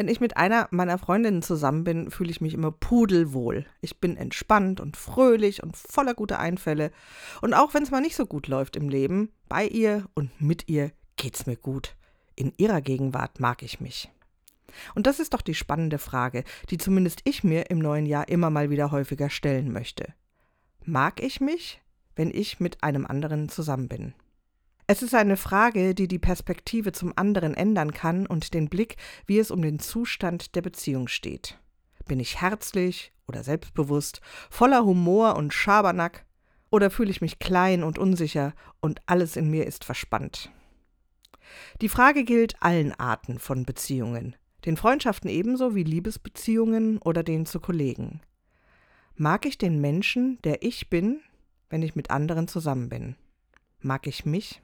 Wenn ich mit einer meiner Freundinnen zusammen bin, fühle ich mich immer pudelwohl. Ich bin entspannt und fröhlich und voller guter Einfälle. Und auch wenn es mal nicht so gut läuft im Leben, bei ihr und mit ihr geht's mir gut. In ihrer Gegenwart mag ich mich. Und das ist doch die spannende Frage, die zumindest ich mir im neuen Jahr immer mal wieder häufiger stellen möchte. Mag ich mich, wenn ich mit einem anderen zusammen bin? Es ist eine Frage, die die Perspektive zum anderen ändern kann und den Blick, wie es um den Zustand der Beziehung steht. Bin ich herzlich oder selbstbewusst, voller Humor und Schabernack, oder fühle ich mich klein und unsicher und alles in mir ist verspannt? Die Frage gilt allen Arten von Beziehungen, den Freundschaften ebenso wie Liebesbeziehungen oder den zu Kollegen. Mag ich den Menschen, der ich bin, wenn ich mit anderen zusammen bin? Mag ich mich?